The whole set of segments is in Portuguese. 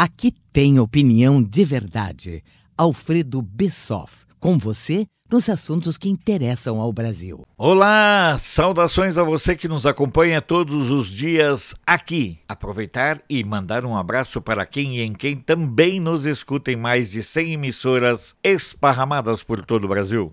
Aqui tem opinião de verdade. Alfredo Bessoff, com você nos assuntos que interessam ao Brasil. Olá, saudações a você que nos acompanha todos os dias aqui. Aproveitar e mandar um abraço para quem e em quem também nos escuta em mais de 100 emissoras esparramadas por todo o Brasil.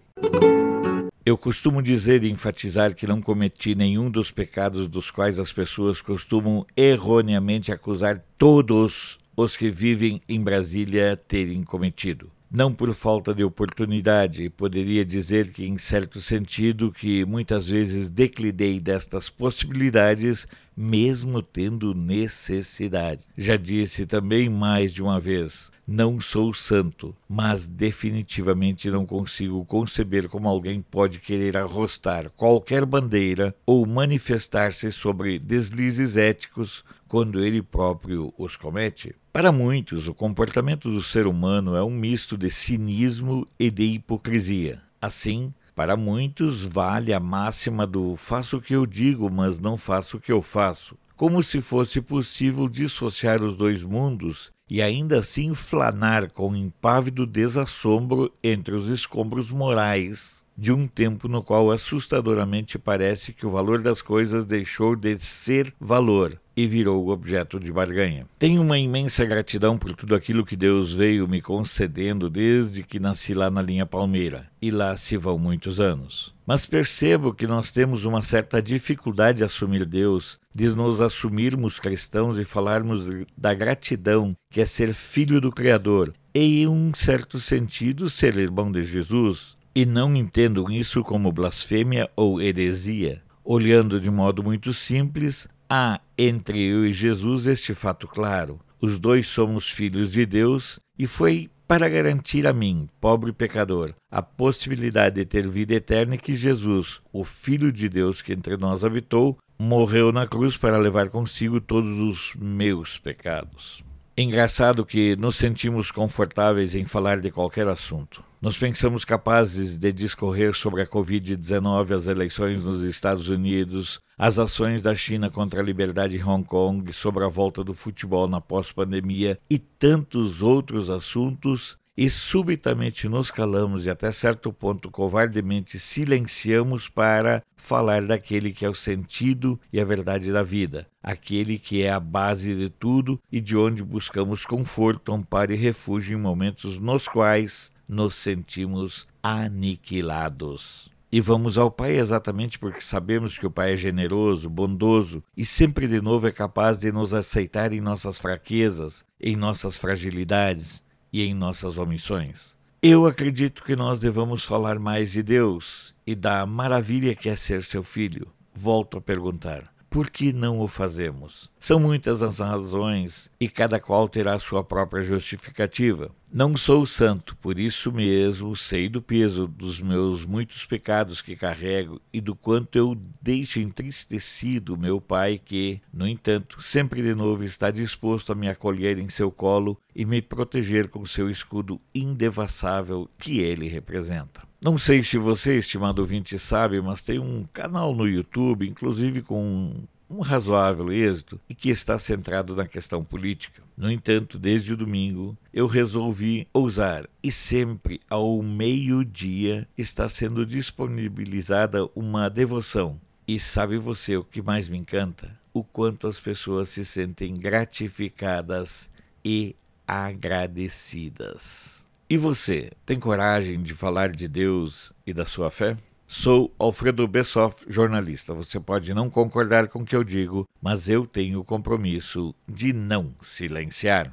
Eu costumo dizer e enfatizar que não cometi nenhum dos pecados dos quais as pessoas costumam erroneamente acusar todos os que vivem em Brasília terem cometido. Não por falta de oportunidade, poderia dizer que, em certo sentido, que muitas vezes declinei destas possibilidades, mesmo tendo necessidade. Já disse também mais de uma vez: não sou santo, mas definitivamente não consigo conceber como alguém pode querer arrostar qualquer bandeira ou manifestar-se sobre deslizes éticos quando ele próprio os comete. Para muitos, o comportamento do ser humano é um misto de cinismo e de hipocrisia. Assim, para muitos, vale a máxima do faço o que eu digo, mas não faço o que eu faço como se fosse possível dissociar os dois mundos e ainda assim flanar com impávido desassombro entre os escombros morais de um tempo no qual assustadoramente parece que o valor das coisas deixou de ser valor e virou objeto de barganha. Tenho uma imensa gratidão por tudo aquilo que Deus veio me concedendo desde que nasci lá na linha Palmeira, e lá se vão muitos anos. Mas percebo que nós temos uma certa dificuldade de assumir Deus, de nos assumirmos cristãos e falarmos da gratidão que é ser filho do Criador, e em um certo sentido ser irmão de Jesus, e não entendo isso como blasfêmia ou heresia. Olhando de modo muito simples, há entre eu e Jesus este fato claro: os dois somos filhos de Deus e foi para garantir a mim, pobre pecador, a possibilidade de ter vida eterna que Jesus, o Filho de Deus que entre nós habitou, morreu na cruz para levar consigo todos os meus pecados. Engraçado que nos sentimos confortáveis em falar de qualquer assunto. Nós pensamos capazes de discorrer sobre a Covid-19, as eleições nos Estados Unidos, as ações da China contra a liberdade em Hong Kong, sobre a volta do futebol na pós-pandemia e tantos outros assuntos e subitamente nos calamos e até certo ponto covardemente silenciamos para falar daquele que é o sentido e a verdade da vida, aquele que é a base de tudo e de onde buscamos conforto, amparo e refúgio em momentos nos quais nos sentimos aniquilados. E vamos ao Pai exatamente porque sabemos que o Pai é generoso, bondoso e sempre de novo é capaz de nos aceitar em nossas fraquezas, em nossas fragilidades e em nossas omissões. Eu acredito que nós devamos falar mais de Deus e da maravilha que é ser seu filho. Volto a perguntar: por que não o fazemos? São muitas as razões e cada qual terá sua própria justificativa. Não sou santo, por isso mesmo sei do peso dos meus muitos pecados que carrego e do quanto eu deixo entristecido meu Pai, que, no entanto, sempre de novo está disposto a me acolher em seu colo e me proteger com seu escudo indevassável que ele representa. Não sei se você, estimado ouvinte, sabe, mas tem um canal no YouTube, inclusive com um razoável êxito e que está centrado na questão política. No entanto, desde o domingo, eu resolvi ousar e sempre ao meio-dia está sendo disponibilizada uma devoção. E sabe você o que mais me encanta? O quanto as pessoas se sentem gratificadas e agradecidas. E você, tem coragem de falar de Deus e da sua fé? Sou Alfredo Bessoff, jornalista. Você pode não concordar com o que eu digo, mas eu tenho o compromisso de não silenciar.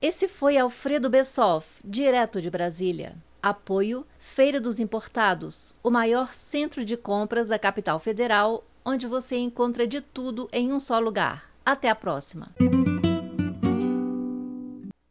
Esse foi Alfredo Bessoff, direto de Brasília. Apoio Feira dos Importados, o maior centro de compras da capital federal, onde você encontra de tudo em um só lugar. Até a próxima!